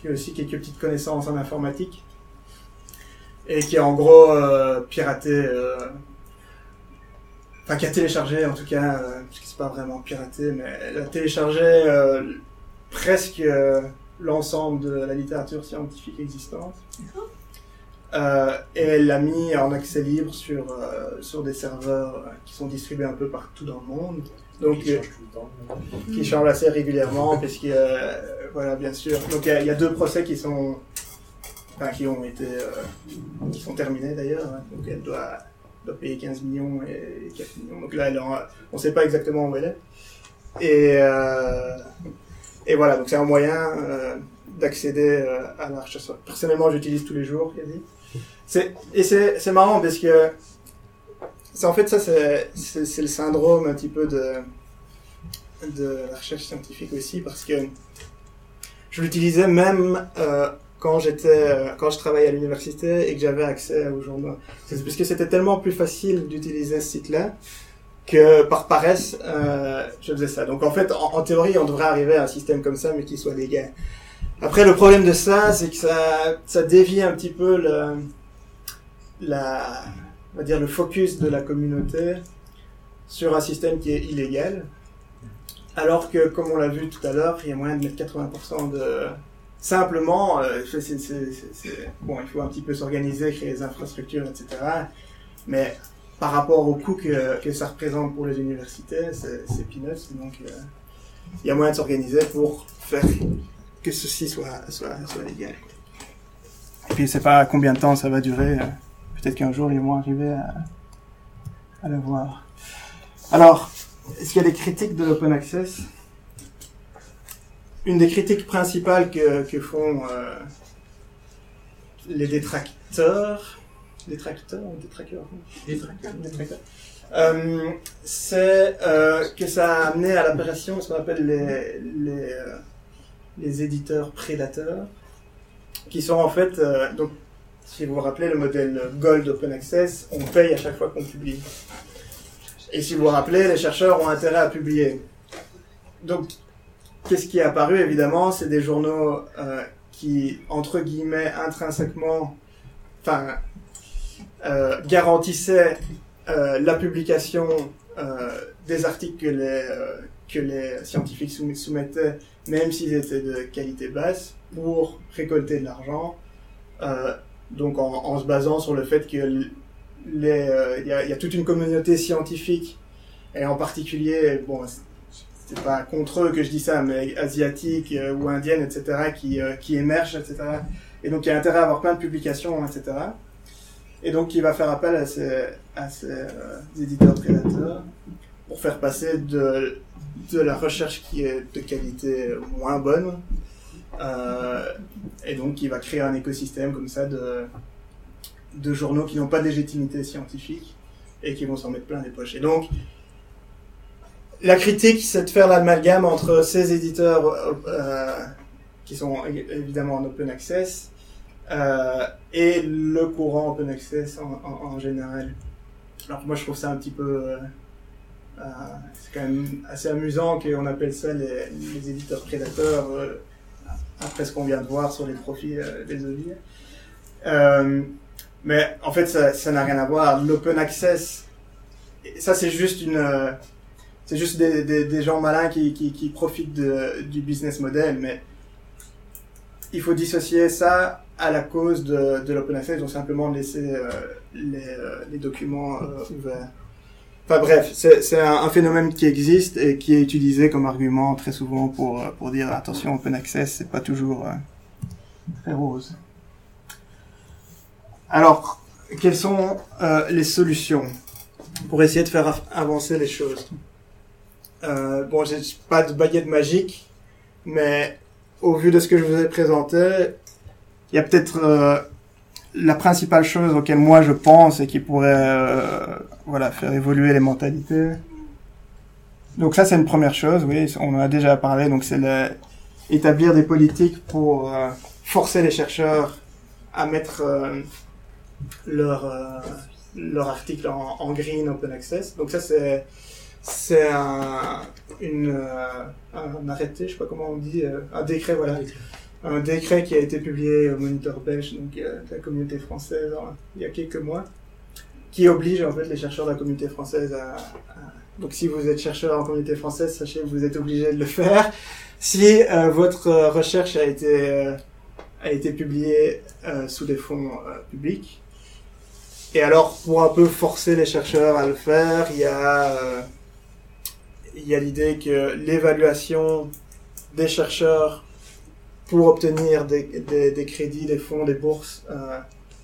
Speaker 2: qui a aussi quelques petites connaissances en informatique et qui a en gros piraté, enfin qui a téléchargé en tout cas, euh, parce que c'est pas vraiment piraté, mais elle a téléchargé presque euh, l'ensemble de la littérature scientifique existante. Euh, et elle l'a mis en accès libre sur, euh, sur des serveurs qui sont distribués un peu partout dans le monde. Donc,
Speaker 3: Qui
Speaker 2: euh,
Speaker 3: change tout le temps.
Speaker 2: qui changent assez régulièrement, puisque, euh, voilà, bien sûr. Donc, il y a- il y, a deux procès qui sont, enfin, qui ont été, euh, qui sont terminés d'ailleurs. hein. Donc, elle doit, doit payer 15 millions et 4 millions. Donc là, elle est en- on ne sait pas exactement où elle est. Et, euh, et voilà, donc c'est un moyen euh, d'accéder euh, à la recherche. Personnellement, j'utilise tous les jours, et c'est, marrant parce que, c'est en fait ça, c'est, le syndrome un petit peu de, la recherche scientifique aussi parce que je l'utilisais même euh, quand quand je travaillais à l'université et que j'avais accès aux journaux. Parce que c'était tellement plus facile d'utiliser ce site-là que par paresse euh, je faisais ça. Donc en fait en, théorie on devrait arriver à un système comme ça mais qui soit légal. Après le problème de ça c'est que ça ça dévie un petit peu le la on va dire le focus de la communauté sur un système qui est illégal. Alors que, comme on l'a vu tout à l'heure, il y a moyen de mettre 80% de... Simplement, euh, c'est- c'est- c'est- bon, il faut un petit peu s'organiser, créer des infrastructures, etc. Mais par rapport au coût que, ça représente pour les universités, c'est peanuts. Donc, euh, il y a moyen de s'organiser pour faire que ceci soit, légal. Et puis, je sais pas combien de temps ça va durer. euh, Peut-être qu'un jour, ils vont arriver à, à l'avoir. Alors, est-ce qu'il y a des critiques de l'open access? Une des critiques principales que, que font euh, les détracteurs, détracteurs ou détraqueurs Détracteurs. Euh, c'est euh, que ça a amené à l'apparition de ce qu'on appelle les, les, euh, les éditeurs prédateurs, qui sont en fait, euh, donc, si vous vous rappelez le modèle Gold Open Access, on paye à chaque fois qu'on publie. Et si vous vous rappelez, les chercheurs ont intérêt à publier. Donc, qu'est-ce qui est apparu Évidemment, c'est des journaux qui, entre guillemets, intrinsèquement, enfin, euh, garantissaient euh, la publication euh, des articles que les, que les scientifiques soum- soumettaient, même s'ils étaient de qualité basse, pour récolter de l'argent. Donc, en, se basant sur le fait que il y, a, toute une communauté scientifique, et en particulier, bon, c'est pas contre eux que je dis ça, mais asiatiques ou indiennes, etc., qui, qui émergent, etc. Et donc, il y a intérêt à avoir plein de publications, etc. Et donc, il va faire appel à ces euh, éditeurs prédateurs pour faire passer de, la recherche qui est de qualité moins bonne. Euh, et donc, il va créer un écosystème comme ça de, journaux qui n'ont pas de légitimité scientifique et qui vont s'en mettre plein les poches. Et donc, la critique, c'est de faire l'amalgame entre ces éditeurs euh, qui sont évidemment en open access euh, et le courant open access en, général. Alors moi, je trouve ça un petit peu... euh, euh, c'est quand même assez amusant qu'on appelle ça les, éditeurs prédateurs après ce qu'on vient de voir sur les profils euh, des OVI. Mais en fait, ça n'a rien à voir. L'open access, ça c'est juste une... c'est juste des, gens malins qui, profitent du business model, mais il faut dissocier ça à la cause de, l'open access, donc simplement laisser euh, les, euh, les documents euh, ouverts. Enfin bref, c'est un, phénomène qui existe et qui est utilisé comme argument très souvent pour, dire attention, open access, c'est pas toujours très rose. Alors, quelles sont les solutions pour essayer de faire av- avancer les choses? Euh, bon, j'ai pas de baguette magique, mais au vu de ce que je vous ai présenté, il y a peut-être euh, la principale chose auquel moi je pense et qui pourrait euh, voilà faire évoluer les mentalités. Donc ça c'est une première chose, oui, on en a déjà parlé. Donc c'est établir des politiques pour euh, forcer les chercheurs à mettre leur leur article en, en green open access. Donc ça c'est c'est un, une, un arrêté, je sais pas comment on dit, un décret, voilà. Un décret qui a été publié au Moniteur belge, donc euh, de la communauté française, hein, il y a quelques mois, qui oblige en fait les chercheurs de la communauté française à, Donc si vous êtes chercheur en communauté française, sachez que vous êtes obligé de le faire. Si euh, votre euh, recherche a été, euh, a été publiée euh, sous des fonds publics, et alors, pour un peu forcer les chercheurs à le faire, il y a, il y a l'idée que l'évaluation des chercheurs pour obtenir des, des, des crédits, des fonds, des bourses euh,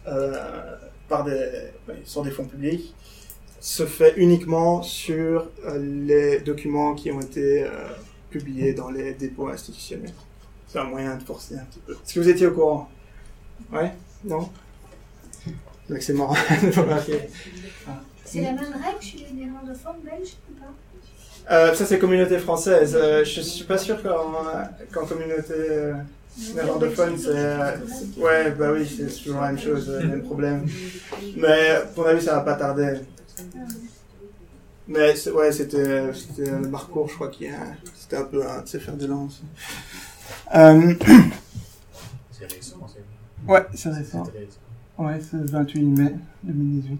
Speaker 2: euh, par des, sur des fonds publics se fait uniquement sur euh, les documents qui ont été euh, publiés dans les dépôts institutionnels. C'est un moyen de forcer un petit peu. Est-ce que vous étiez au courant? Ouais? Non? Donc c'est marrant.
Speaker 8: C'est la même règle chez les néerlandophones belges ou pas?
Speaker 2: Euh, ça c'est communauté française. Euh, je suis pas sûr qu'en qu'en communauté néerlandophone c'est... euh, c'est- ouais, bah oui, c'est toujours la même chose, euh, le même problème. Mais à mon avis ça va pas tarder. Mais ouais, c'était le parcours, je crois a... C'était un peu un fers de lance. Euh,
Speaker 3: C'est récent, c'est
Speaker 2: ouais, c'est récent.
Speaker 3: c'est récent.
Speaker 2: Ouais, c'est le 28 mai 2018.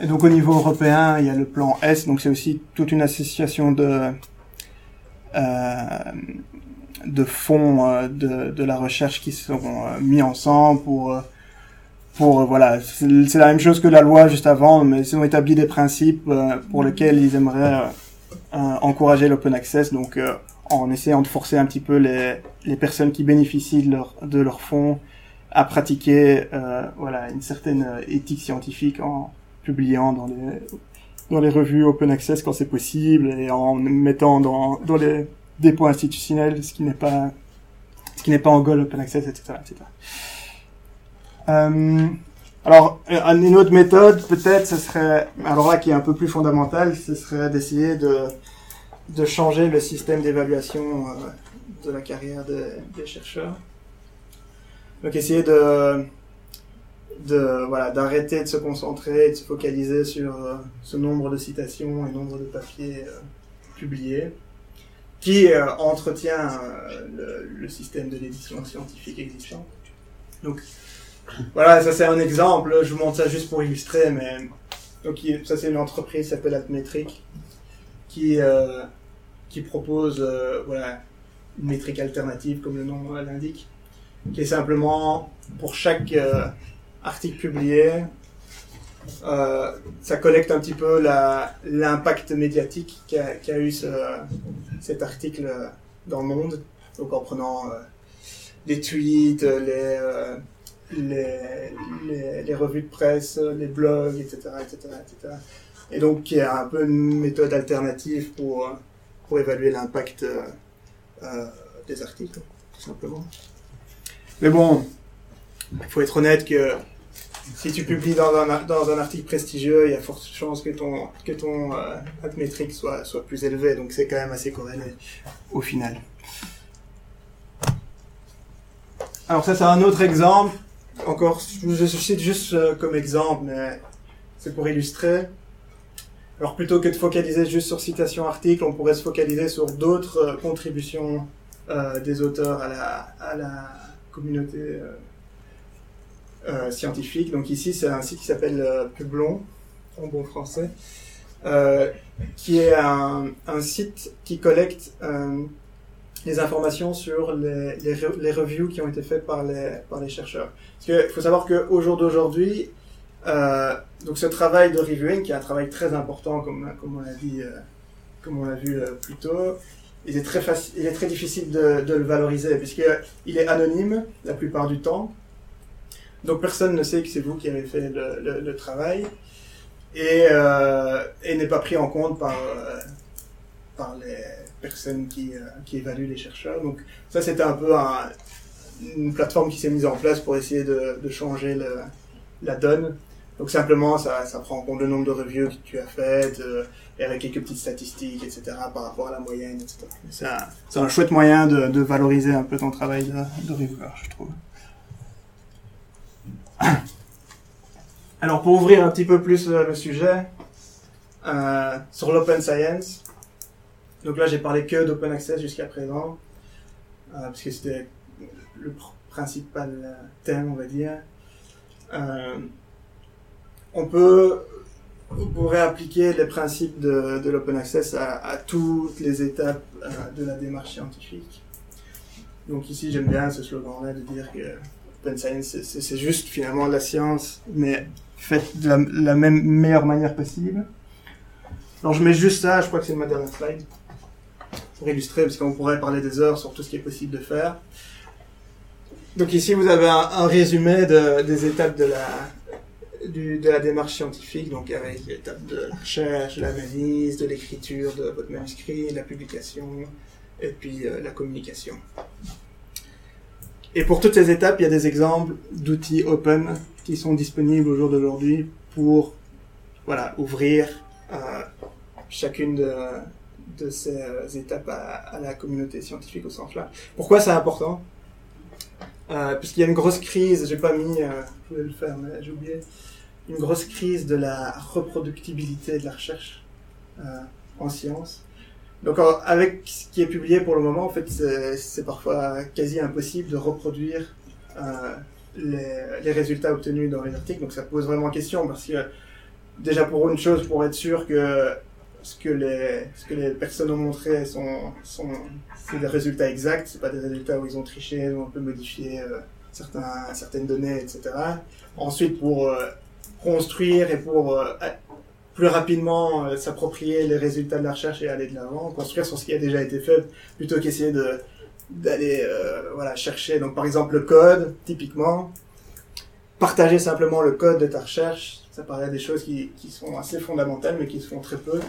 Speaker 2: Et donc au niveau européen, il y a le plan S, donc c'est aussi toute une association de euh, de fonds euh, de, de la recherche qui seront euh, mis ensemble pour euh, pour voilà, c'est la même chose que la loi juste avant, mais ils ont établi des principes pour lesquels ils aimeraient encourager l'open access, donc en essayant de forcer un petit peu les les personnes qui bénéficient de leur de leurs fonds à pratiquer euh, voilà une certaine éthique scientifique en publiant dans les dans les revues open access quand c'est possible et en mettant dans dans les dépôts institutionnels ce qui n'est pas ce qui n'est pas en goal open access etc etc euh, alors euh, une autre méthode peut-être ce serait alors là qui est un peu plus fondamentale ce serait d'essayer de de changer le système d'évaluation euh, de la carrière des- chercheurs. Donc essayer de, de voilà d'arrêter de se concentrer, de se focaliser sur ce nombre de citations et nombre de papiers publiés, qui euh, entretient euh, le, système de l'édition scientifique existant. Donc voilà, ça c'est un exemple. Je vous montre ça juste pour illustrer, mais donc ça c'est une entreprise qui s'appelle Altmetric qui euh, qui propose voilà une métrique alternative comme le nom l'indique qui est simplement pour chaque article publié euh, ça collecte un petit peu l'impact médiatique qu'a eu ce- cet article dans le monde. Donc en prenant euh, les tweets, les, euh, les, les, les revues de presse, les blogs, etc., etc., etc. Et donc qui est un peu une méthode alternative pour, euh, pour évaluer l'impact des articles, tout simplement. Mais bon, il faut être honnête que si tu publies dans un, dans un article prestigieux, il y a forte chance que ton, que ton euh, soit, soit plus élevé. Donc c'est quand même assez corrélé au final. Alors ça c'est un autre exemple. Encore, je, cite juste euh, comme exemple, mais c'est pour illustrer. Alors plutôt que de focaliser juste sur citation article, on pourrait se focaliser sur d'autres euh, contributions des auteurs à la, à la communauté euh, scientifique. Donc ici, c'est un site qui s'appelle euh, Publon, en bon français, euh, qui est un, site qui collecte euh, les informations sur les, les, re- les reviews qui ont été faites par les, chercheurs. Parce qu'il faut savoir qu'au jour d'aujourd'hui, donc ce travail de reviewing, qui est un travail très important, comme, on l'a vu plus tôt, il est très facile, il est très difficile de, de le valoriser puisqu'il est anonyme la plupart du temps. Donc personne ne sait que c'est vous qui avez fait le, travail et, euh, et n'est pas pris en compte par, euh, par les personnes qui, euh, qui évaluent les chercheurs. Donc ça c'était un peu un- une plateforme qui s'est mise en place pour essayer de, changer la donne. Donc simplement ça, ça prend en compte le nombre de reviews que tu as faites et avec quelques petites statistiques, etc. par rapport à la moyenne, etc. C'est un, chouette moyen de, de valoriser un peu ton travail de, de reviewer, je trouve. Alors pour ouvrir un petit peu plus euh, le sujet, euh, sur l'open science, donc là j'ai parlé que d'open access jusqu'à présent, euh, parce que c'était le pr- principal thème, on va dire. On peut, pourrait appliquer les principes de, l'open access à, à toutes les étapes de la démarche scientifique. Donc ici j'aime bien ce slogan-là de dire que open science c'est- juste finalement de la science, mais faite de la, meilleure manière possible. Alors je mets juste ça, je crois que c'est ma dernière slide, pour illustrer, parce qu'on pourrait parler des heures sur tout ce qui est possible de faire. Donc ici vous avez un, résumé de- des étapes de la, de démarche scientifique, donc avec l'étape de la recherche, de l'analyse, de l'écriture de votre manuscrit, la publication, et puis euh, la communication. Et pour toutes ces étapes, il y a des exemples d'outils open qui sont disponibles au jour d'aujourd'hui pour voilà, ouvrir euh, chacune de, ces euh, étapes à, la communauté scientifique au sens large. Pourquoi c'est important? Euh, Puisqu'il y a une grosse crise, j'ai pas mis, euh, je voulais le faire, mais j'ai oublié, une grosse crise de la reproductibilité de la recherche euh, en sciences. Donc avec ce qui est publié pour le moment, en fait, c'est parfois quasi impossible de reproduire euh, les, résultats obtenus dans les articles. Donc ça pose vraiment question parce que déjà pour une chose, pour être sûr que ce que les, ce que les personnes ont montré sont, sont c'est des résultats exacts, c'est pas des résultats où ils ont triché, ils ont un peu modifié euh, certains, certaines données, etc. Ensuite, pour euh, construire et pour euh, plus rapidement euh, s'approprier les résultats de la recherche et aller de l'avant, construire sur ce qui a déjà été fait, plutôt qu'essayer de d'aller euh, voilà chercher. Donc par exemple le code typiquement. Partager simplement le code de ta recherche ça paraît des choses qui, qui sont assez fondamentales mais qui se font très peu.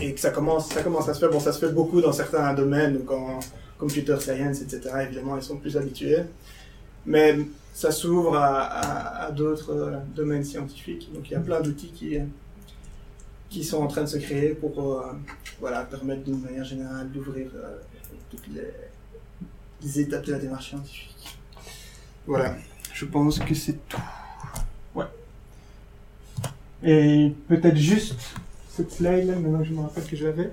Speaker 2: Et que ça commence ça commence à se faire. Bon ça se fait beaucoup dans certains domaines donc en computer science etc évidemment ils sont plus habitués. Mais ça s'ouvre à, à, d'autres euh, domaines scientifiques. Donc il y a plein d'outils qui qui sont en train de se créer pour euh, voilà permettre d'une manière générale d'ouvrir euh, toutes les, les étapes de la démarche scientifique. Voilà, je pense que c'est tout. Ouais. Et peut-être juste cette slide là, maintenant que je me rappelle que je l'avais.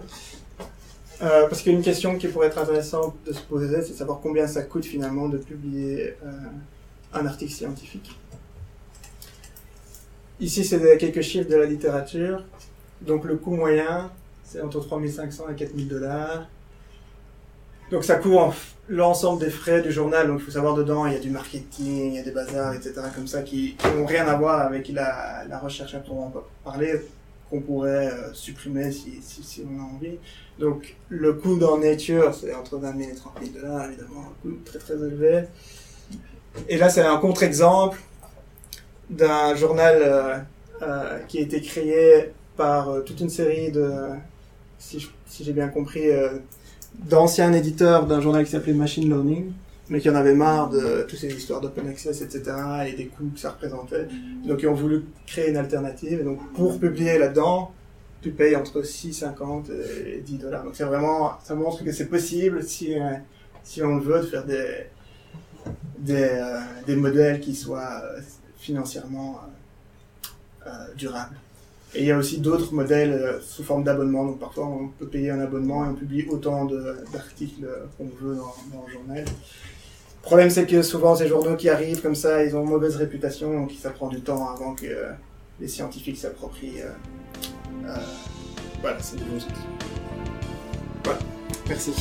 Speaker 2: Euh, parce qu'il y a une question qui pourrait être intéressante de se poser, c'est de savoir combien ça coûte finalement de publier euh, un article scientifique. Ici, c'est quelques chiffres de la littérature. Donc le coût moyen, c'est entre 3500 et 4000 dollars. Donc ça couvre l'ensemble des frais du journal. Donc il faut savoir dedans, il y a du marketing, il y a des bazars, etc. comme ça qui n'ont rien à voir avec la, recherche à proprement parler qu'on pourrait euh, supprimer si, si, si on a envie. Donc le coût dans Nature, c'est entre 20 000 et 30 000 dollars, évidemment, un coût très très élevé. Et là, c'est un contre-exemple d'un journal euh, euh, qui a été créé par euh, toute une série de, si, j'ai bien compris, euh, d'anciens éditeurs d'un journal qui s'appelait Machine Learning, mais qui en avaient marre de toutes ces histoires d'open access, etc., et des coûts que ça représentait. Donc ils ont voulu créer une alternative. Et donc pour publier là-dedans, tu payes entre 6,50 et 10 dollars. Donc c'est vraiment, ça montre que c'est possible si, euh, si on le veut de faire des, des, des modèles qui soient financièrement durables. Et il y a aussi d'autres modèles euh, sous forme d'abonnement. Donc parfois on peut payer un abonnement et on publie autant d'articles qu'on veut dans, le journal. Le problème c'est que souvent ces journaux qui arrivent comme ça, ils ont une mauvaise réputation, donc ça prend du temps avant que euh, les scientifiques s'approprient. euh, euh, voilà, c'est des choses. Voilà, merci.